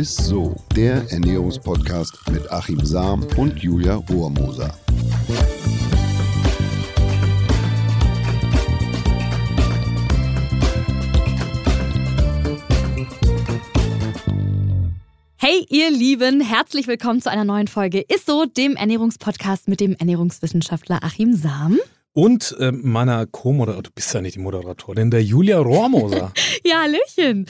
ist so, der Ernährungspodcast mit Achim Sam und Julia Rohrmoser. Hey, ihr Lieben, herzlich willkommen zu einer neuen Folge ISSO, dem Ernährungspodcast mit dem Ernährungswissenschaftler Achim Sam. Und äh, meiner Co-Moderatorin, du bist ja nicht die Moderatorin, der Julia Rohrmoser. ja, Hallöchen.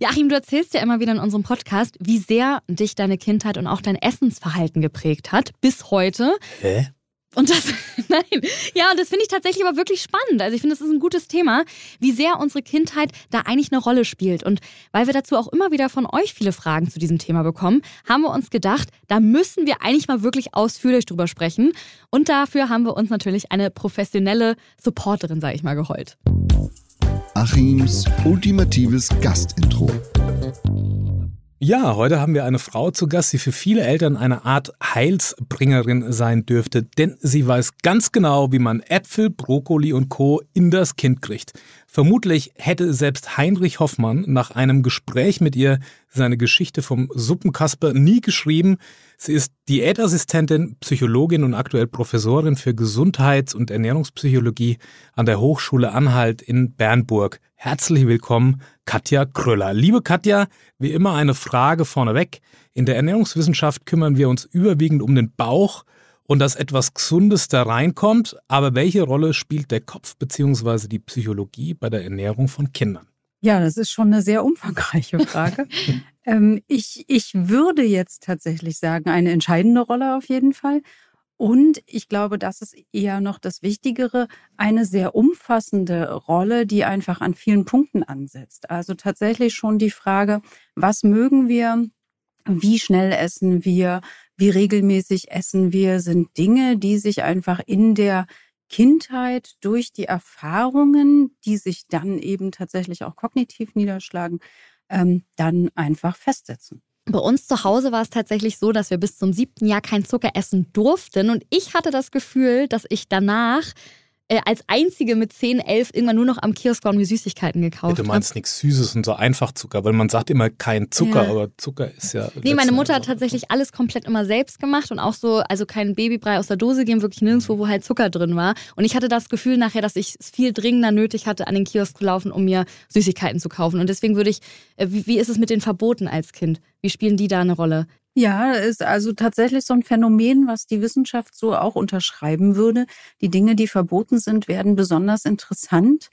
Ja, Achim, du erzählst ja immer wieder in unserem Podcast, wie sehr dich deine Kindheit und auch dein Essensverhalten geprägt hat, bis heute. Hä? Und das, nein, ja, und das finde ich tatsächlich aber wirklich spannend. Also ich finde, das ist ein gutes Thema, wie sehr unsere Kindheit da eigentlich eine Rolle spielt. Und weil wir dazu auch immer wieder von euch viele Fragen zu diesem Thema bekommen, haben wir uns gedacht, da müssen wir eigentlich mal wirklich ausführlich drüber sprechen. Und dafür haben wir uns natürlich eine professionelle Supporterin, sage ich mal, geholt. Achims ultimatives Gastintro. Ja, heute haben wir eine Frau zu Gast, die für viele Eltern eine Art Heilsbringerin sein dürfte, denn sie weiß ganz genau, wie man Äpfel, Brokkoli und Co. in das Kind kriegt. Vermutlich hätte selbst Heinrich Hoffmann nach einem Gespräch mit ihr seine Geschichte vom Suppenkasper nie geschrieben. Sie ist Diätassistentin, Psychologin und aktuell Professorin für Gesundheits- und Ernährungspsychologie an der Hochschule Anhalt in Bernburg. Herzlich willkommen, Katja Kröller. Liebe Katja, wie immer eine Frage vorneweg. In der Ernährungswissenschaft kümmern wir uns überwiegend um den Bauch und dass etwas Gesundes da reinkommt. Aber welche Rolle spielt der Kopf bzw. die Psychologie bei der Ernährung von Kindern? Ja, das ist schon eine sehr umfangreiche Frage. ähm, ich, ich würde jetzt tatsächlich sagen, eine entscheidende Rolle auf jeden Fall. Und ich glaube, das ist eher noch das Wichtigere, eine sehr umfassende Rolle, die einfach an vielen Punkten ansetzt. Also tatsächlich schon die Frage, was mögen wir? Wie schnell essen wir? Wie regelmäßig essen wir? Sind Dinge, die sich einfach in der Kindheit durch die Erfahrungen, die sich dann eben tatsächlich auch kognitiv niederschlagen, ähm, dann einfach festsetzen. Bei uns zu Hause war es tatsächlich so, dass wir bis zum siebten Jahr kein Zucker essen durften. Und ich hatte das Gefühl, dass ich danach äh, als einzige mit 10, 11 irgendwann nur noch am Kiosk war und mir Süßigkeiten gekauft ja, Du meinst nichts Süßes und so einfach Zucker, weil man sagt immer kein Zucker, ja. aber Zucker ist ja. Nee, meine Mutter hat tatsächlich alles komplett immer selbst gemacht und auch so, also kein Babybrei aus der Dose geben, wirklich nirgendwo, wo halt Zucker drin war. Und ich hatte das Gefühl nachher, dass ich es viel dringender nötig hatte, an den Kiosk zu laufen, um mir Süßigkeiten zu kaufen. Und deswegen würde ich, äh, wie, wie ist es mit den Verboten als Kind? Wie spielen die da eine Rolle? Ja, ist also tatsächlich so ein Phänomen, was die Wissenschaft so auch unterschreiben würde. Die Dinge, die verboten sind, werden besonders interessant.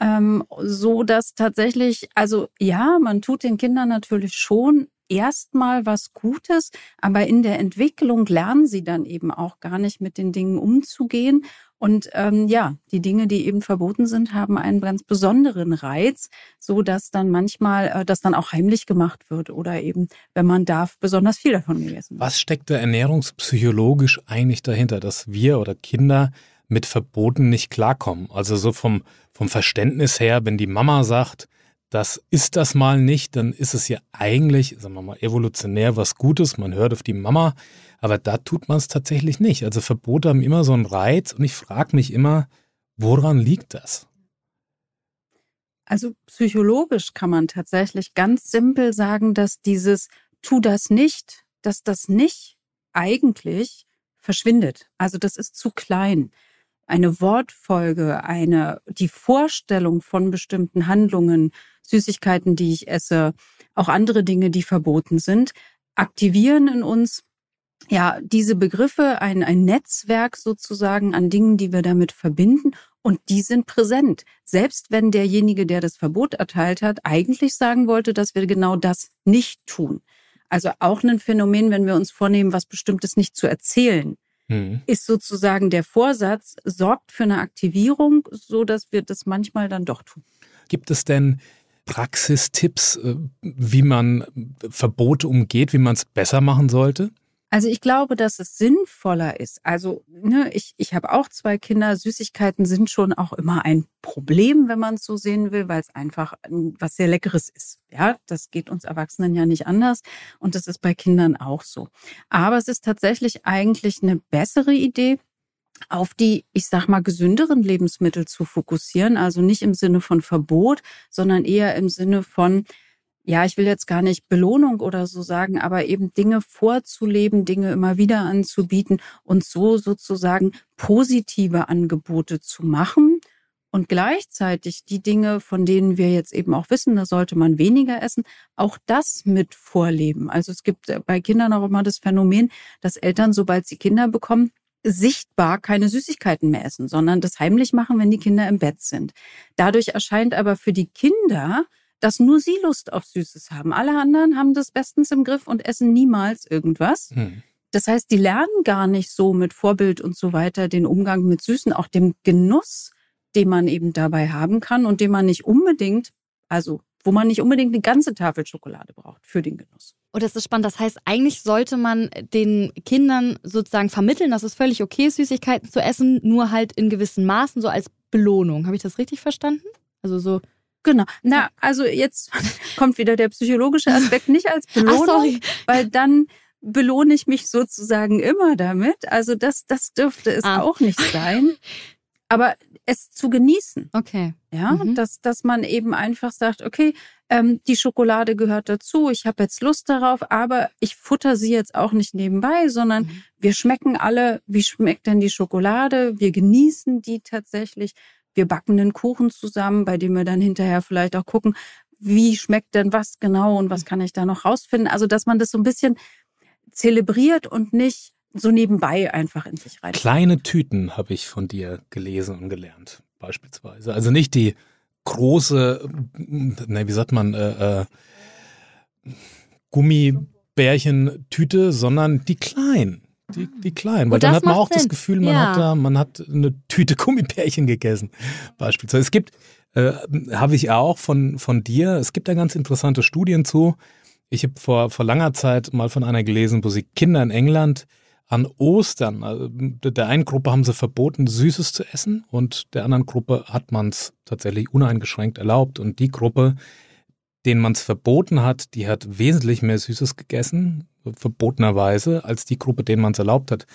Ähm, so dass tatsächlich, also ja, man tut den Kindern natürlich schon erstmal was Gutes, aber in der Entwicklung lernen sie dann eben auch gar nicht mit den Dingen umzugehen und ähm, ja, die Dinge, die eben verboten sind, haben einen ganz besonderen Reiz, so dass dann manchmal äh, das dann auch heimlich gemacht wird oder eben, wenn man darf, besonders viel davon gegessen wird. Was steckt da ernährungspsychologisch eigentlich dahinter, dass wir oder Kinder mit Verboten nicht klarkommen? Also so vom, vom Verständnis her, wenn die Mama sagt, das ist das mal nicht, dann ist es ja eigentlich, sagen wir mal, evolutionär was Gutes. Man hört auf die Mama. Aber da tut man es tatsächlich nicht. Also Verbote haben immer so einen Reiz und ich frage mich immer, woran liegt das? Also psychologisch kann man tatsächlich ganz simpel sagen, dass dieses tu das nicht, dass das nicht eigentlich verschwindet. Also das ist zu klein. Eine Wortfolge, eine, die Vorstellung von bestimmten Handlungen, Süßigkeiten, die ich esse, auch andere Dinge, die verboten sind, aktivieren in uns ja, diese Begriffe, ein, ein Netzwerk sozusagen an Dingen, die wir damit verbinden und die sind präsent. Selbst wenn derjenige, der das Verbot erteilt hat, eigentlich sagen wollte, dass wir genau das nicht tun. Also auch ein Phänomen, wenn wir uns vornehmen, was Bestimmtes nicht zu erzählen, mhm. ist sozusagen der Vorsatz, sorgt für eine Aktivierung, so dass wir das manchmal dann doch tun. Gibt es denn Praxistipps, äh, wie man Verbote umgeht, wie man es besser machen sollte? Also ich glaube, dass es sinnvoller ist. Also ne, ich, ich habe auch zwei Kinder. Süßigkeiten sind schon auch immer ein Problem, wenn man es so sehen will, weil es einfach was sehr Leckeres ist. Ja, das geht uns Erwachsenen ja nicht anders und das ist bei Kindern auch so. Aber es ist tatsächlich eigentlich eine bessere Idee, auf die, ich sag mal, gesünderen Lebensmittel zu fokussieren. Also nicht im Sinne von Verbot, sondern eher im Sinne von ja, ich will jetzt gar nicht Belohnung oder so sagen, aber eben Dinge vorzuleben, Dinge immer wieder anzubieten und so sozusagen positive Angebote zu machen und gleichzeitig die Dinge, von denen wir jetzt eben auch wissen, da sollte man weniger essen, auch das mit vorleben. Also es gibt bei Kindern auch immer das Phänomen, dass Eltern, sobald sie Kinder bekommen, sichtbar keine Süßigkeiten mehr essen, sondern das heimlich machen, wenn die Kinder im Bett sind. Dadurch erscheint aber für die Kinder dass nur sie Lust auf Süßes haben. Alle anderen haben das bestens im Griff und essen niemals irgendwas. Hm. Das heißt, die lernen gar nicht so mit Vorbild und so weiter den Umgang mit Süßen, auch dem Genuss, den man eben dabei haben kann und den man nicht unbedingt, also wo man nicht unbedingt eine ganze Tafel Schokolade braucht für den Genuss. Und oh, das ist spannend. Das heißt, eigentlich sollte man den Kindern sozusagen vermitteln, dass es völlig okay ist, Süßigkeiten zu essen, nur halt in gewissen Maßen, so als Belohnung. Habe ich das richtig verstanden? Also so Genau. Na, also jetzt kommt wieder der psychologische Aspekt nicht als Belohnung, weil dann belohne ich mich sozusagen immer damit. Also das, das dürfte es ah. auch nicht sein. Aber es zu genießen. Okay. Ja, mhm. dass, dass man eben einfach sagt, okay, ähm, die Schokolade gehört dazu, ich habe jetzt Lust darauf, aber ich futter sie jetzt auch nicht nebenbei, sondern mhm. wir schmecken alle, wie schmeckt denn die Schokolade? Wir genießen die tatsächlich wir backen einen Kuchen zusammen, bei dem wir dann hinterher vielleicht auch gucken, wie schmeckt denn was genau und was kann ich da noch rausfinden. Also, dass man das so ein bisschen zelebriert und nicht so nebenbei einfach in sich rein. Kleine Tüten habe ich von dir gelesen und gelernt, beispielsweise. Also nicht die große, ne, wie sagt man, äh, äh, Gummibärchentüte, sondern die kleinen. Die, die kleinen, weil dann hat man auch Sinn. das Gefühl, man, ja. hat da, man hat eine Tüte Gummibärchen gegessen, beispielsweise. Es gibt, äh, habe ich auch von, von dir, es gibt da ganz interessante Studien zu. Ich habe vor, vor langer Zeit mal von einer gelesen, wo sie Kinder in England an Ostern, also der einen Gruppe haben sie verboten, Süßes zu essen und der anderen Gruppe hat man es tatsächlich uneingeschränkt erlaubt. Und die Gruppe, denen man es verboten hat, die hat wesentlich mehr Süßes gegessen, verbotenerweise, als die Gruppe, denen man es erlaubt hat.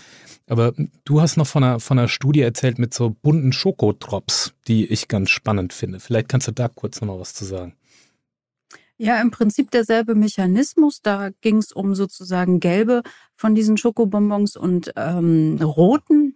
Aber du hast noch von einer, von einer Studie erzählt mit so bunten Schokotrops, die ich ganz spannend finde. Vielleicht kannst du da kurz noch mal was zu sagen. Ja, im Prinzip derselbe Mechanismus. Da ging es um sozusagen gelbe von diesen Schokobonbons und ähm, roten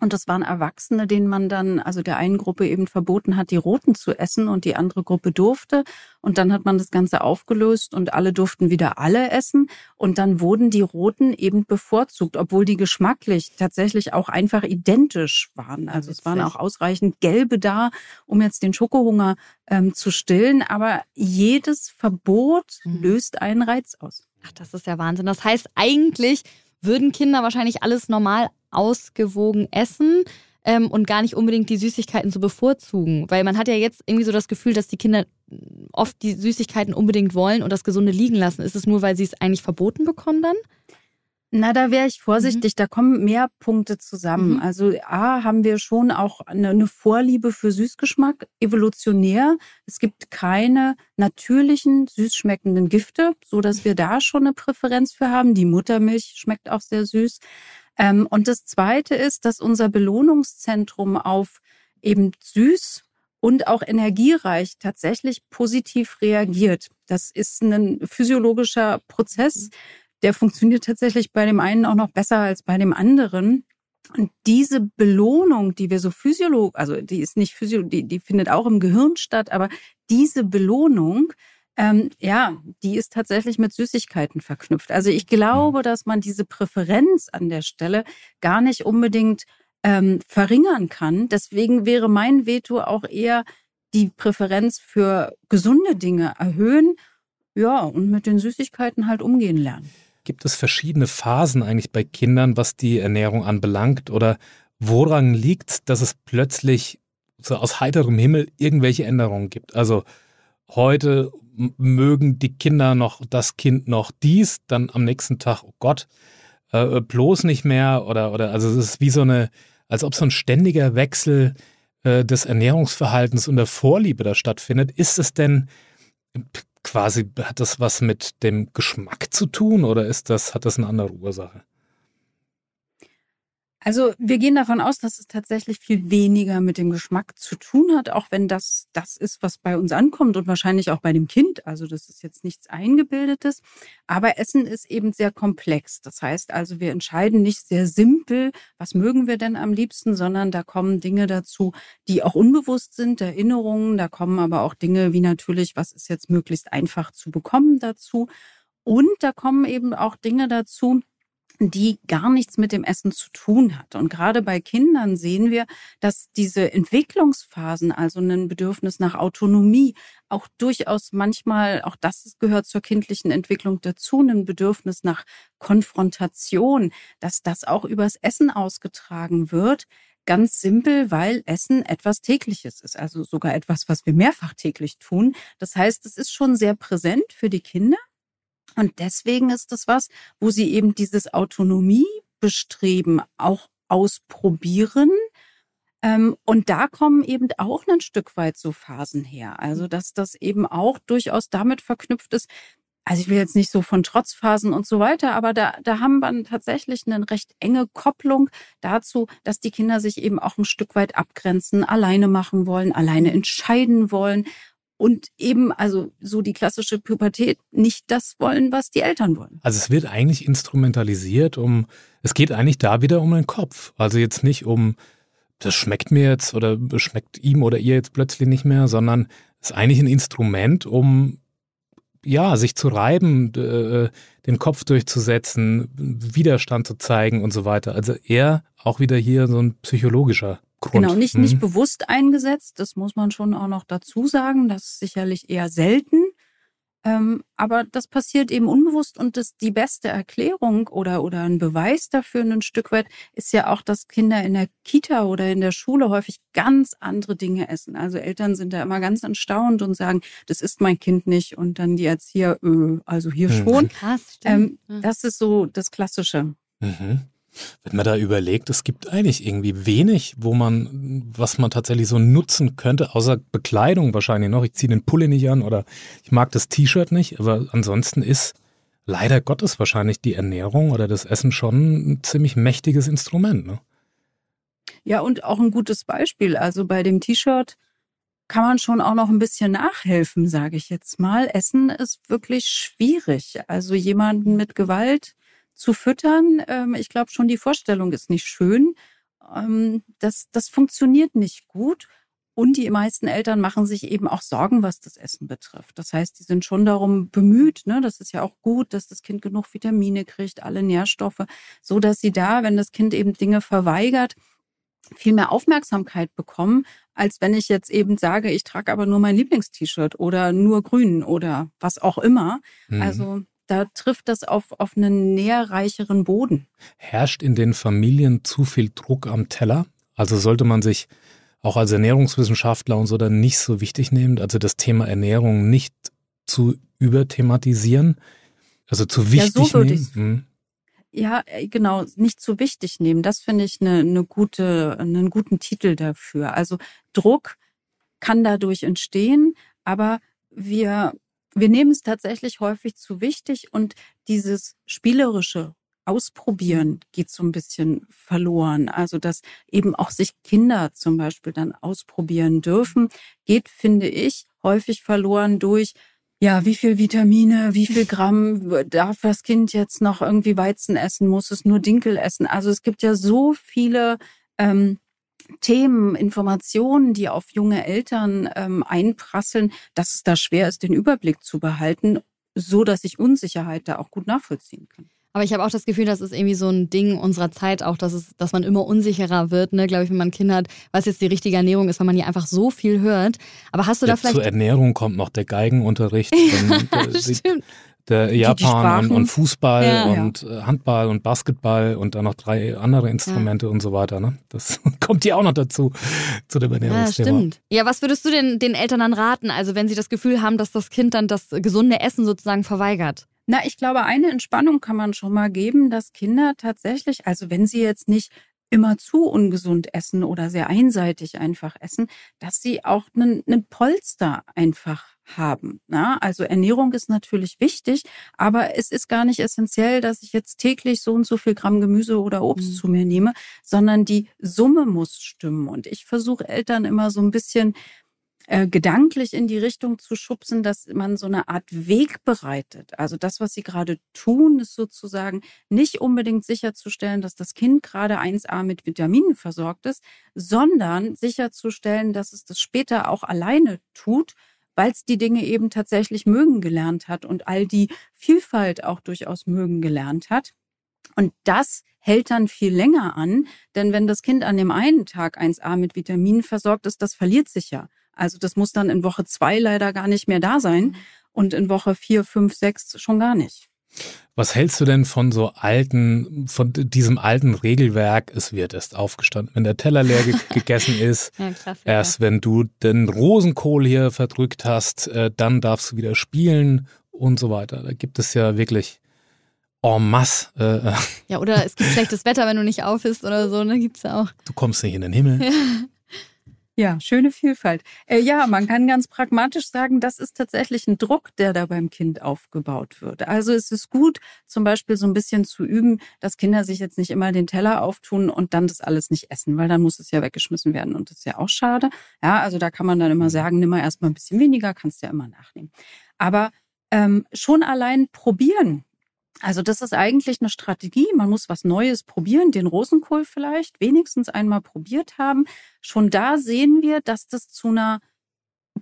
und das waren Erwachsene, denen man dann, also der einen Gruppe eben verboten hat, die roten zu essen und die andere Gruppe durfte. Und dann hat man das Ganze aufgelöst und alle durften wieder alle essen. Und dann wurden die roten eben bevorzugt, obwohl die geschmacklich tatsächlich auch einfach identisch waren. Also es waren auch ausreichend gelbe da, um jetzt den Schokohunger ähm, zu stillen. Aber jedes Verbot mhm. löst einen Reiz aus. Ach, das ist ja Wahnsinn. Das heißt eigentlich, würden Kinder wahrscheinlich alles normal ausgewogen essen ähm, und gar nicht unbedingt die Süßigkeiten zu bevorzugen. Weil man hat ja jetzt irgendwie so das Gefühl, dass die Kinder oft die Süßigkeiten unbedingt wollen und das Gesunde liegen lassen. Ist es nur, weil sie es eigentlich verboten bekommen dann? Na, da wäre ich vorsichtig. Mhm. Da kommen mehr Punkte zusammen. Mhm. Also A, haben wir schon auch eine, eine, Vorliebe für Süßgeschmack, evolutionär. Es gibt keine natürlichen, süß schmeckenden Gifte, so dass wir da schon eine Präferenz für haben. Die Muttermilch schmeckt auch sehr süß. Ähm, und das Zweite ist, dass unser Belohnungszentrum auf eben süß und auch energiereich tatsächlich positiv reagiert. Das ist ein physiologischer Prozess. Der funktioniert tatsächlich bei dem einen auch noch besser als bei dem anderen. Und diese Belohnung, die wir so physiologisch, also die ist nicht physiologisch, die, die findet auch im Gehirn statt, aber diese Belohnung, ähm, ja, die ist tatsächlich mit Süßigkeiten verknüpft. Also ich glaube, dass man diese Präferenz an der Stelle gar nicht unbedingt ähm, verringern kann. Deswegen wäre mein Veto auch eher die Präferenz für gesunde Dinge erhöhen, ja, und mit den Süßigkeiten halt umgehen lernen. Gibt es verschiedene Phasen eigentlich bei Kindern, was die Ernährung anbelangt? Oder woran liegt, dass es plötzlich so aus heiterem Himmel irgendwelche Änderungen gibt? Also heute mögen die Kinder noch das Kind noch dies, dann am nächsten Tag, oh Gott, äh, bloß nicht mehr. Oder, oder also es ist wie so eine, als ob so ein ständiger Wechsel äh, des Ernährungsverhaltens und der Vorliebe da stattfindet. Ist es denn quasi, hat das was mit dem Geschmack zu tun oder ist das, hat das eine andere Ursache? Also wir gehen davon aus, dass es tatsächlich viel weniger mit dem Geschmack zu tun hat, auch wenn das das ist, was bei uns ankommt und wahrscheinlich auch bei dem Kind. Also das ist jetzt nichts Eingebildetes. Aber Essen ist eben sehr komplex. Das heißt also, wir entscheiden nicht sehr simpel, was mögen wir denn am liebsten, sondern da kommen Dinge dazu, die auch unbewusst sind, Erinnerungen. Da kommen aber auch Dinge wie natürlich, was ist jetzt möglichst einfach zu bekommen dazu. Und da kommen eben auch Dinge dazu, die gar nichts mit dem Essen zu tun hat. Und gerade bei Kindern sehen wir, dass diese Entwicklungsphasen, also ein Bedürfnis nach Autonomie, auch durchaus manchmal, auch das gehört zur kindlichen Entwicklung dazu, ein Bedürfnis nach Konfrontation, dass das auch übers Essen ausgetragen wird. Ganz simpel, weil Essen etwas tägliches ist, also sogar etwas, was wir mehrfach täglich tun. Das heißt, es ist schon sehr präsent für die Kinder. Und deswegen ist das was, wo sie eben dieses Autonomiebestreben auch ausprobieren. Ähm, und da kommen eben auch ein Stück weit so Phasen her. Also, dass das eben auch durchaus damit verknüpft ist. Also ich will jetzt nicht so von Trotzphasen und so weiter, aber da, da haben wir tatsächlich eine recht enge Kopplung dazu, dass die Kinder sich eben auch ein Stück weit abgrenzen, alleine machen wollen, alleine entscheiden wollen und eben, also so die klassische Pubertät, nicht das wollen, was die Eltern wollen. Also es wird eigentlich instrumentalisiert, um, es geht eigentlich da wieder um den Kopf. Also jetzt nicht um, das schmeckt mir jetzt oder schmeckt ihm oder ihr jetzt plötzlich nicht mehr, sondern es ist eigentlich ein Instrument, um ja, sich zu reiben, äh, den Kopf durchzusetzen, Widerstand zu zeigen und so weiter. Also eher auch wieder hier so ein psychologischer Grund. Genau, nicht, hm. nicht bewusst eingesetzt, das muss man schon auch noch dazu sagen. Das ist sicherlich eher selten. Ähm, aber das passiert eben unbewusst und das, die beste Erklärung oder, oder ein Beweis dafür ein Stück weit ist ja auch, dass Kinder in der Kita oder in der Schule häufig ganz andere Dinge essen. Also Eltern sind da immer ganz erstaunt und sagen, das ist mein Kind nicht und dann die Erzieher, äh, also hier hm. schon. Krass, ähm, das ist so das Klassische. Mhm. Wenn man da überlegt, es gibt eigentlich irgendwie wenig, wo man, was man tatsächlich so nutzen könnte, außer Bekleidung wahrscheinlich noch. Ich ziehe den Pulli nicht an oder ich mag das T-Shirt nicht, aber ansonsten ist leider Gottes wahrscheinlich die Ernährung oder das Essen schon ein ziemlich mächtiges Instrument. Ne? Ja, und auch ein gutes Beispiel. Also bei dem T-Shirt kann man schon auch noch ein bisschen nachhelfen, sage ich jetzt mal. Essen ist wirklich schwierig. Also jemanden mit Gewalt zu füttern. Ähm, ich glaube schon, die Vorstellung ist nicht schön. Ähm, das, das funktioniert nicht gut. Und die meisten Eltern machen sich eben auch Sorgen, was das Essen betrifft. Das heißt, die sind schon darum bemüht, ne, das ist ja auch gut, dass das Kind genug Vitamine kriegt, alle Nährstoffe, so dass sie da, wenn das Kind eben Dinge verweigert, viel mehr Aufmerksamkeit bekommen, als wenn ich jetzt eben sage, ich trage aber nur mein Lieblingst-T-Shirt oder nur grün oder was auch immer. Mhm. Also da trifft das auf, auf einen nährreicheren Boden. Herrscht in den Familien zu viel Druck am Teller? Also sollte man sich auch als Ernährungswissenschaftler und so dann nicht so wichtig nehmen, also das Thema Ernährung nicht zu überthematisieren, also zu wichtig ja, so nehmen? Hm. Ja, äh, genau, nicht zu wichtig nehmen. Das finde ich eine, eine gute, einen guten Titel dafür. Also Druck kann dadurch entstehen, aber wir wir nehmen es tatsächlich häufig zu wichtig und dieses spielerische Ausprobieren geht so ein bisschen verloren. Also, dass eben auch sich Kinder zum Beispiel dann ausprobieren dürfen, geht, finde ich, häufig verloren durch, ja, wie viel Vitamine, wie viel Gramm darf das Kind jetzt noch irgendwie Weizen essen, muss es nur Dinkel essen. Also es gibt ja so viele ähm, Themen, Informationen, die auf junge Eltern ähm, einprasseln, dass es da schwer ist, den Überblick zu behalten, so dass ich Unsicherheit da auch gut nachvollziehen kann. Aber ich habe auch das Gefühl, das ist irgendwie so ein Ding unserer Zeit auch, dass, es, dass man immer unsicherer wird, ne, glaube ich, wenn man ein Kind hat, was jetzt die richtige Ernährung ist, weil man hier einfach so viel hört. Aber hast du ja, da vielleicht. Zur Ernährung kommt noch der Geigenunterricht. ja, stimmt der Japan und, und, Fußball ja, und ja. Äh, Handball und Basketball und dann noch drei andere Instrumente ja. und so weiter. Ne? Das kommt hier auch noch dazu, zu dem Ernährungsthema. Ja, stimmt. Ja, was würdest du denn den Eltern dann raten, also wenn sie das Gefühl haben, dass das Kind dann das gesunde Essen sozusagen verweigert? Na, ich glaube, eine Entspannung kann man schon mal geben, dass Kinder tatsächlich, also wenn sie jetzt nicht immer zu ungesund essen oder sehr einseitig einfach essen, dass sie auch einen, einen Polster einfach haben. Na, also Ernährung ist natürlich wichtig, aber es ist gar nicht essentiell, dass ich jetzt täglich so und so viel Gramm Gemüse oder Obst mhm. zu mir nehme, sondern die Summe muss stimmen. Und ich versuche Eltern immer so ein bisschen äh, gedanklich in die Richtung zu schubsen, dass man so eine Art Weg bereitet. Also das, was sie gerade tun, ist sozusagen nicht unbedingt sicherzustellen, dass das Kind gerade 1a mit Vitaminen versorgt ist, sondern sicherzustellen, dass es das später auch alleine tut, weil es die Dinge eben tatsächlich mögen gelernt hat und all die Vielfalt auch durchaus mögen gelernt hat. Und das hält dann viel länger an, denn wenn das Kind an dem einen Tag 1a mit Vitaminen versorgt ist, das verliert sich ja. Also das muss dann in Woche zwei leider gar nicht mehr da sein mhm. und in Woche vier, fünf, sechs schon gar nicht. Was hältst du denn von so alten, von diesem alten Regelwerk, es wird erst aufgestanden, wenn der Teller leer gegessen ist, ja, erst wenn du den Rosenkohl hier verdrückt hast, äh, dann darfst du wieder spielen und so weiter. Da gibt es ja wirklich en masse. Äh, ja, oder es gibt schlechtes Wetter, wenn du nicht auf bist oder so, ne, gibt's ja auch. Du kommst nicht in den Himmel. Ja. Schöne Vielfalt. Äh, ja, man kann ganz pragmatisch sagen, das ist tatsächlich ein Druck, der da beim Kind aufgebaut wird. Also es ist gut, zum Beispiel so ein bisschen zu üben, dass Kinder sich jetzt nicht immer den Teller auftun und dann das alles nicht essen, weil dann muss es ja weggeschmissen werden und das ist ja auch schade. Ja, also da kann man dann immer sagen, nimm mal erstmal ein bisschen weniger, kannst ja immer nachnehmen. Aber ähm, schon allein probieren, also das ist eigentlich eine Strategie. Man muss was Neues probieren, den Rosenkohl vielleicht wenigstens einmal probiert haben. Schon da sehen wir, dass das zu einer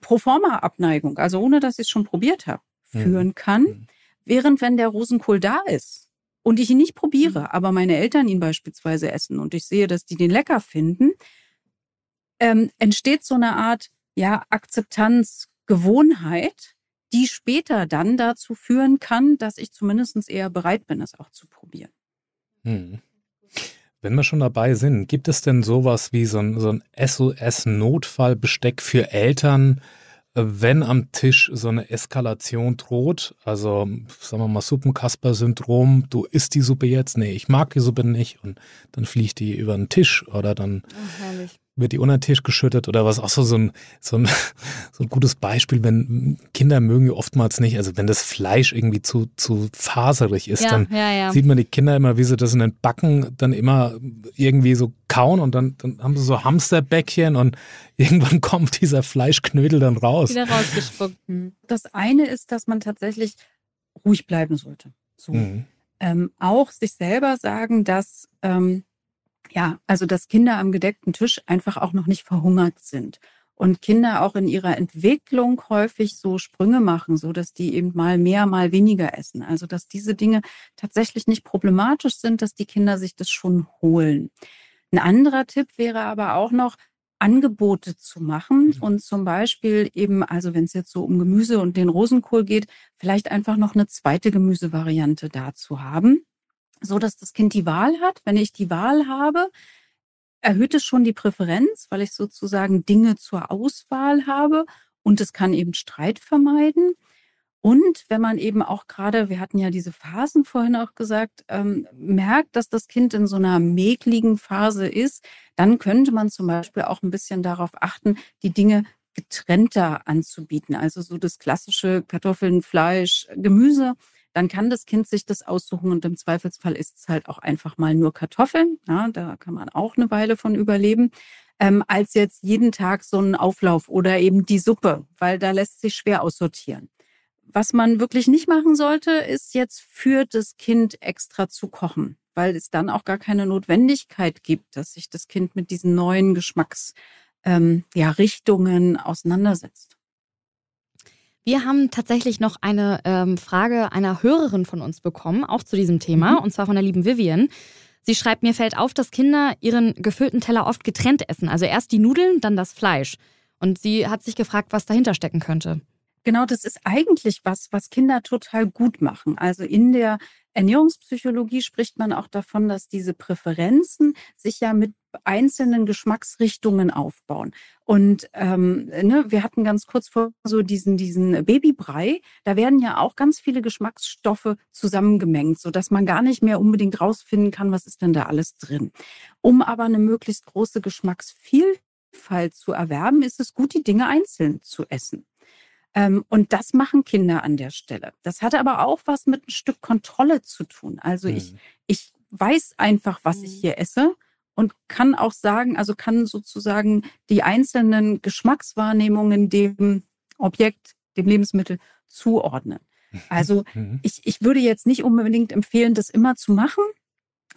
Proforma-Abneigung, also ohne dass ich es schon probiert habe, mhm. führen kann. Mhm. Während wenn der Rosenkohl da ist und ich ihn nicht probiere, mhm. aber meine Eltern ihn beispielsweise essen und ich sehe, dass die den lecker finden, ähm, entsteht so eine Art ja Akzeptanz, Gewohnheit, die später dann dazu führen kann, dass ich zumindest eher bereit bin, es auch zu probieren. Hm. Wenn wir schon dabei sind, gibt es denn sowas wie so ein, so ein SOS-Notfallbesteck für Eltern, wenn am Tisch so eine Eskalation droht? Also, sagen wir mal, Suppenkasper-Syndrom, du isst die Suppe jetzt? Nee, ich mag die Suppe nicht und dann fliegt die über den Tisch oder dann. Oh, wird die unter den Tisch geschüttet oder was auch so, so, ein, so, ein, so ein gutes Beispiel, wenn Kinder mögen oftmals nicht, also wenn das Fleisch irgendwie zu, zu faserig ist, ja, dann ja, ja. sieht man die Kinder immer, wie sie das in den Backen dann immer irgendwie so kauen und dann, dann haben sie so Hamsterbäckchen und irgendwann kommt dieser Fleischknödel dann raus. Wieder rausgespuckt. Mhm. Das eine ist, dass man tatsächlich ruhig bleiben sollte. So. Mhm. Ähm, auch sich selber sagen, dass ähm, ja, also dass Kinder am gedeckten Tisch einfach auch noch nicht verhungert sind. Und Kinder auch in ihrer Entwicklung häufig so Sprünge machen, so dass die eben mal mehr, mal weniger essen. Also dass diese Dinge tatsächlich nicht problematisch sind, dass die Kinder sich das schon holen. Ein anderer Tipp wäre aber auch noch, Angebote zu machen mhm. und zum Beispiel eben, also wenn es jetzt so um Gemüse und den Rosenkohl geht, vielleicht einfach noch eine zweite Gemüsevariante da zu haben so dass das Kind die Wahl hat. Wenn ich die Wahl habe, erhöht es schon die Präferenz, weil ich sozusagen Dinge zur Auswahl habe und es kann eben Streit vermeiden. Und wenn man eben auch gerade, wir hatten ja diese Phasen vorhin auch gesagt, ähm, merkt, dass das Kind in so einer mäkligen Phase ist, dann könnte man zum Beispiel auch ein bisschen darauf achten, die Dinge getrennter anzubieten. Also so das klassische Kartoffeln, Fleisch, Gemüse dann kann das Kind sich das aussuchen und im Zweifelsfall ist es halt auch einfach mal nur Kartoffeln. Ja, da kann man auch eine Weile von überleben. Ähm, als jetzt jeden Tag so einen Auflauf oder eben die Suppe, weil da lässt sich schwer aussortieren. Was man wirklich nicht machen sollte, ist jetzt für das Kind extra zu kochen, weil es dann auch gar keine Notwendigkeit gibt, dass sich das Kind mit diesen neuen Geschmacksrichtungen ähm, ja, auseinandersetzt. Wir haben tatsächlich noch eine ähm, Frage einer Hörerin von uns bekommen, auch zu diesem Thema, mhm. und zwar von der lieben Vivian. Sie schreibt, mir fällt auf, dass Kinder ihren gefüllten Teller oft getrennt essen. Also erst die Nudeln, dann das Fleisch. Und sie hat sich gefragt, was dahinter stecken könnte. Genau, das ist eigentlich was, was Kinder total gut machen. Also in der Ernährungspsychologie spricht man auch davon, dass diese Präferenzen sich ja mit einzelnen Geschmacksrichtungen aufbauen. Und ähm, ne, wir hatten ganz kurz vor so diesen, diesen Babybrei, da werden ja auch ganz viele Geschmacksstoffe zusammengemengt, so dass man gar nicht mehr unbedingt rausfinden kann, was ist denn da alles drin. Um aber eine möglichst große Geschmacksvielfalt zu erwerben, ist es gut, die Dinge einzeln zu essen. Ähm, und das machen Kinder an der Stelle. Das hatte aber auch was mit ein Stück Kontrolle zu tun. Also mhm. ich, ich weiß einfach, was ich mhm. hier esse und kann auch sagen, also kann sozusagen die einzelnen Geschmackswahrnehmungen dem Objekt, dem Lebensmittel zuordnen. Also mhm. ich, ich würde jetzt nicht unbedingt empfehlen, das immer zu machen,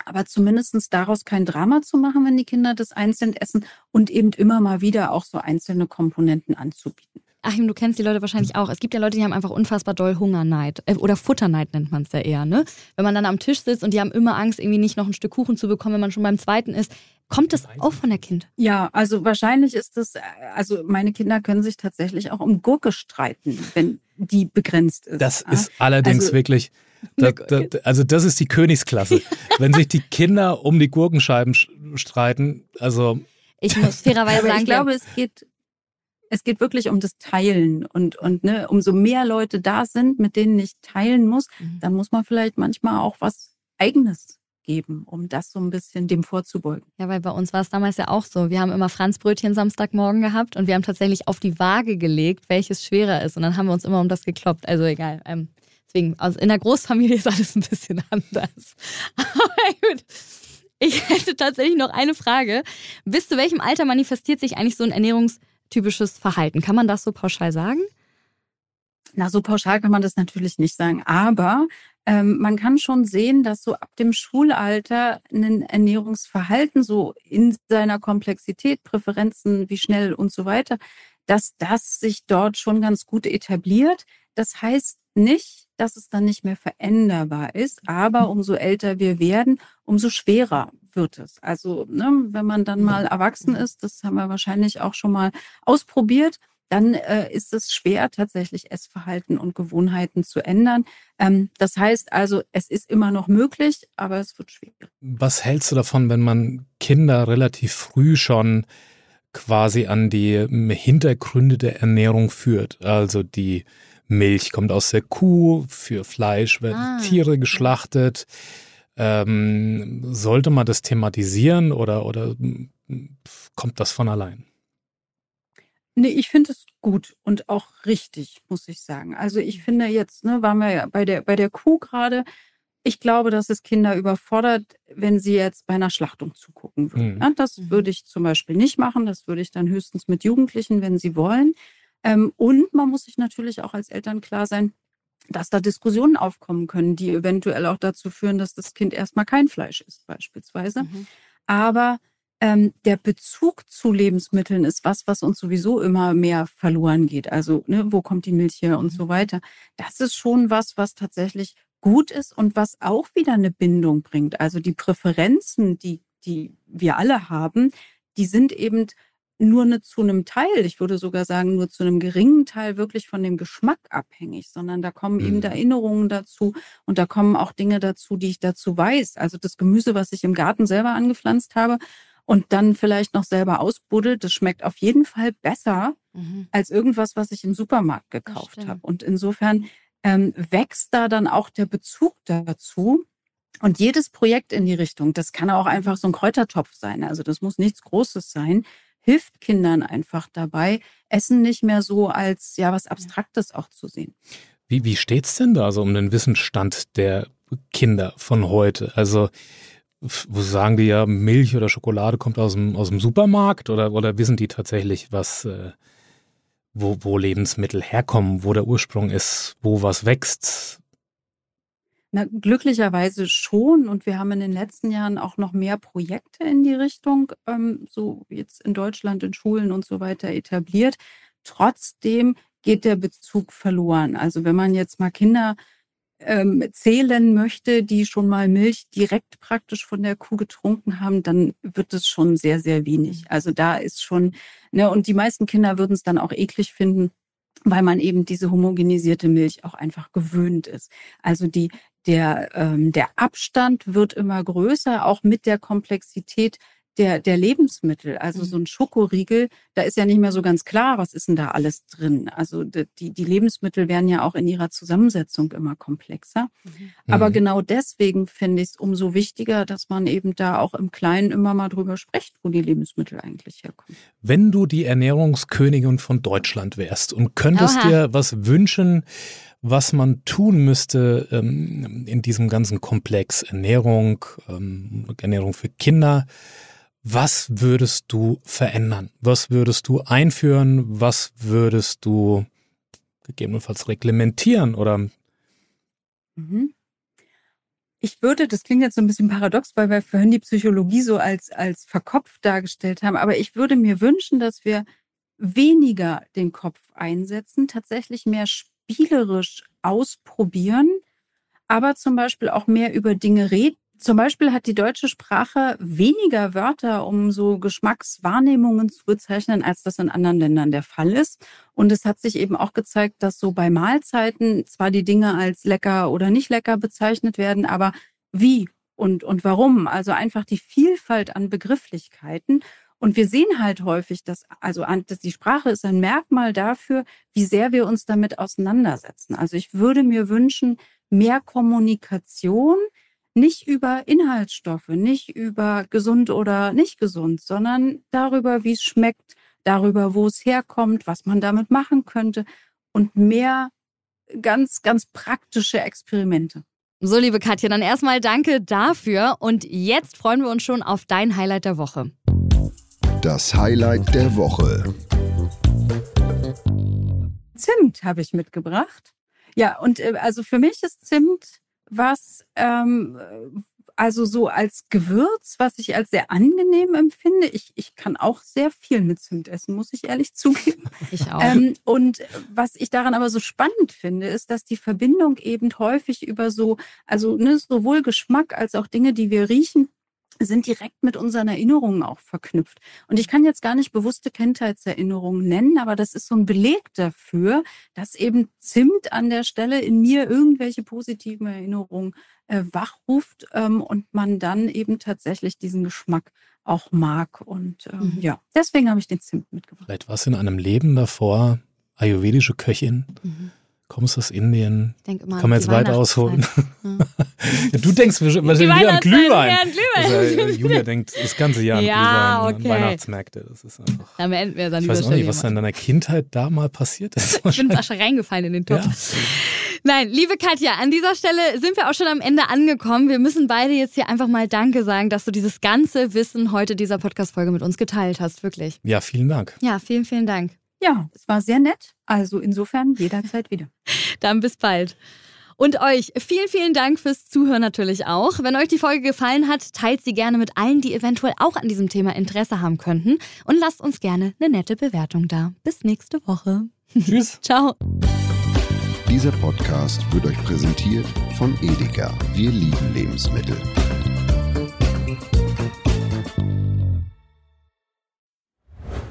aber zumindestens daraus kein Drama zu machen, wenn die Kinder das einzeln essen und eben immer mal wieder auch so einzelne Komponenten anzubieten. Achim, du kennst die Leute wahrscheinlich auch. Es gibt ja Leute, die haben einfach unfassbar doll Hungerneid. Äh, oder Futterneid nennt man es ja eher, ne? Wenn man dann am Tisch sitzt und die haben immer Angst, irgendwie nicht noch ein Stück Kuchen zu bekommen, wenn man schon beim zweiten ist. Kommt das auch von der Kind? Ja, also wahrscheinlich ist das, also meine Kinder können sich tatsächlich auch um Gurke streiten, wenn die begrenzt ist. Das ist allerdings also, wirklich, da, da, also das ist die Königsklasse. wenn sich die Kinder um die Gurkenscheiben streiten, also. Ich muss fairerweise sagen, ich glaube, es geht es geht wirklich um das Teilen und, und ne, umso mehr Leute da sind, mit denen ich teilen muss, mhm. dann muss man vielleicht manchmal auch was Eigenes geben, um das so ein bisschen dem vorzubeugen. Ja, weil bei uns war es damals ja auch so. Wir haben immer Franzbrötchen Samstagmorgen gehabt und wir haben tatsächlich auf die Waage gelegt, welches schwerer ist. Und dann haben wir uns immer um das gekloppt. Also egal. Ähm, deswegen, also in der Großfamilie ist alles ein bisschen anders. Aber gut. Ich hätte tatsächlich noch eine Frage. Bis zu welchem Alter manifestiert sich eigentlich so ein Ernährungs- typisches Verhalten. Kann man das so pauschal sagen? Na, so pauschal kann man das natürlich nicht sagen. Aber ähm, man kann schon sehen, dass so ab dem Schulalter ein Ernährungsverhalten so in seiner Komplexität, Präferenzen, wie schnell und so weiter, dass das sich dort schon ganz gut etabliert. Das heißt nicht, dass es dann nicht mehr veränderbar ist, aber umso älter wir werden, umso schwerer wird es. Also ne, wenn man dann mal erwachsen ist, das haben wir wahrscheinlich auch schon mal ausprobiert, dann äh, ist es schwer, tatsächlich Essverhalten und Gewohnheiten zu ändern. Ähm, das heißt also, es ist immer noch möglich, aber es wird schwierig. Was hältst du davon, wenn man Kinder relativ früh schon quasi an die Hintergründe der Ernährung führt? Also die Milch kommt aus der Kuh, für Fleisch werden ah. Tiere geschlachtet. Ähm, sollte man das thematisieren oder, oder kommt das von allein? Nee, ich finde es gut und auch richtig, muss ich sagen. Also ich finde jetzt, ne, waren wir ja bei der, bei der Kuh gerade, ich glaube, dass es Kinder überfordert, wenn sie jetzt bei einer Schlachtung zugucken würden. Mhm. Ja, das mhm. würde ich zum Beispiel nicht machen. Das würde ich dann höchstens mit Jugendlichen, wenn sie wollen. Ähm, und man muss sich natürlich auch als Eltern klar sein, dass da Diskussionen aufkommen können, die eventuell auch dazu führen, dass das Kind erstmal kein Fleisch isst, beispielsweise. Mhm. Aber ähm, der Bezug zu Lebensmitteln ist was, was uns sowieso immer mehr verloren geht. Also, ne, wo kommt die Milch her und mhm. so weiter. Das ist schon was, was tatsächlich gut ist und was auch wieder eine Bindung bringt. Also die Präferenzen, die, die wir alle haben, die sind eben nur ne, zu einem Teil, ich würde sogar sagen, nur zu einem geringen Teil wirklich von dem Geschmack abhängig, sondern da kommen mhm. eben Erinnerungen dazu und da kommen auch Dinge dazu, die ich dazu weiß. Also das Gemüse, was ich im Garten selber angepflanzt habe und dann vielleicht noch selber ausbuddelt, das schmeckt auf jeden Fall besser mhm. als irgendwas, was ich im Supermarkt gekauft habe. Und insofern ähm, wächst da dann auch der Bezug dazu. Und jedes Projekt in die Richtung, das kann auch einfach so ein Kräutertopf sein. Also das muss nichts Großes sein hilft Kindern einfach dabei, Essen nicht mehr so als ja was Abstraktes auch zu sehen. Wie, wie steht es denn da so um den Wissensstand der Kinder von heute? Also wo sagen die ja, Milch oder Schokolade kommt aus dem, aus dem Supermarkt oder, oder wissen die tatsächlich, was, äh, wo, wo Lebensmittel herkommen, wo der Ursprung ist, wo was wächst? Na, glücklicherweise schon. Und wir haben in den letzten Jahren auch noch mehr Projekte in die Richtung, ähm, so jetzt in Deutschland, in Schulen und so weiter etabliert. Trotzdem geht der Bezug verloren. Also wenn man jetzt mal Kinder ähm, zählen möchte, die schon mal Milch direkt praktisch von der Kuh getrunken haben, dann wird es schon sehr, sehr wenig. Also da ist schon, ne, und die meisten Kinder würden es dann auch eklig finden, weil man eben diese homogenisierte Milch auch einfach gewöhnt ist. Also die, der, ähm, der Abstand wird immer größer, auch mit der Komplexität der, der Lebensmittel. Also Mhm. so ein Schokoriegel, da ist ja nicht mehr so ganz klar, was ist denn da alles drin. Also die, die Lebensmittel werden ja auch in ihrer Zusammensetzung immer komplexer. Aber Mhm. genau deswegen finde ich es umso wichtiger, dass man eben da auch im Kleinen immer mal drüber spricht, wo die Lebensmittel eigentlich herkommen. Wenn du die Ernährungskönigin von Deutschland wärst und könntest Oha. dir was wünschen, was man tun müsste ähm, in diesem ganzen Komplex Ernährung, ähm, Ernährung für Kinder, was würdest du verändern? Was würdest du einführen? Was würdest du gegebenenfalls reglementieren oder Mhm. Ich würde, das klingt jetzt so ein bisschen paradox, weil wir vorhin die Psychologie so als, als verkopft dargestellt haben, aber ich würde mir wünschen, dass wir weniger den Kopf einsetzen, tatsächlich mehr spielerisch ausprobieren, aber zum Beispiel auch mehr über Dinge reden. Zum Beispiel hat die deutsche Sprache weniger Wörter, um so Geschmackswahrnehmungen zu bezeichnen, als das in anderen Ländern der Fall ist. Und es hat sich eben auch gezeigt, dass so bei Mahlzeiten zwar die Dinge als lecker oder nicht lecker bezeichnet werden, aber wie und, und warum, also einfach die Vielfalt an Begrifflichkeiten. Und wir sehen halt häufig, dass, also dass die Sprache ist ein Merkmal dafür, wie sehr wir uns damit auseinandersetzen. Also ich würde mir wünschen, mehr Kommunikation, nicht über Inhaltsstoffe, nicht über gesund oder nicht gesund, sondern darüber, wie es schmeckt, darüber, wo es herkommt, was man damit machen könnte und mehr ganz, ganz praktische Experimente. So, liebe Katja, dann erstmal danke dafür. Und jetzt freuen wir uns schon auf dein Highlight der Woche. Das Highlight der Woche. Zimt habe ich mitgebracht. Ja, und äh, also für mich ist Zimt was, ähm, äh, also so als Gewürz, was ich als sehr angenehm empfinde. Ich, ich kann auch sehr viel mit Zimt essen, muss ich ehrlich zugeben. Ich auch. Ähm, und was ich daran aber so spannend finde, ist, dass die Verbindung eben häufig über so, also ne, sowohl Geschmack als auch Dinge, die wir riechen, sind direkt mit unseren Erinnerungen auch verknüpft. Und ich kann jetzt gar nicht bewusste Kindheitserinnerungen nennen, aber das ist so ein Beleg dafür, dass eben Zimt an der Stelle in mir irgendwelche positiven Erinnerungen äh, wachruft ähm, und man dann eben tatsächlich diesen Geschmack auch mag. Und ähm, Mhm. ja, deswegen habe ich den Zimt mitgebracht. vielleicht was in einem Leben davor, ayurvedische Köchin, Mhm. Kommst aus Indien, Ich denk immer kann man an jetzt weiter ausholen. Ja, du denkst wahrscheinlich wieder an Glühwein. ja, an Glühwein. Also, äh, Julia denkt das ganze Jahr an Ja, Glühwein, okay. an Weihnachtsmärkte. Das ist einfach. Dann beenden wir dann Ich weiß auch nicht, was da in deiner Kindheit da mal passiert ist. Ich bin fast reingefallen in den Topf. Ja. Nein, liebe Katja, an dieser Stelle sind wir auch schon am Ende angekommen. Wir müssen beide jetzt hier einfach mal Danke sagen, dass du dieses ganze Wissen heute dieser Podcast-Folge mit uns geteilt hast. Wirklich. ja, vielen Dank. Ja, vielen, vielen Dank. Ja, es war sehr nett. Also insofern jederzeit wieder. Dann bis bald. Und euch vielen, vielen Dank fürs Zuhören natürlich auch. Wenn euch die Folge gefallen hat, teilt sie gerne mit allen, die eventuell auch an diesem Thema Interesse haben könnten. Und lasst uns gerne eine nette Bewertung da. Bis nächste Woche. Tschüss. Ciao. Dieser Podcast wird euch präsentiert von Edeka. Wir lieben Lebensmittel.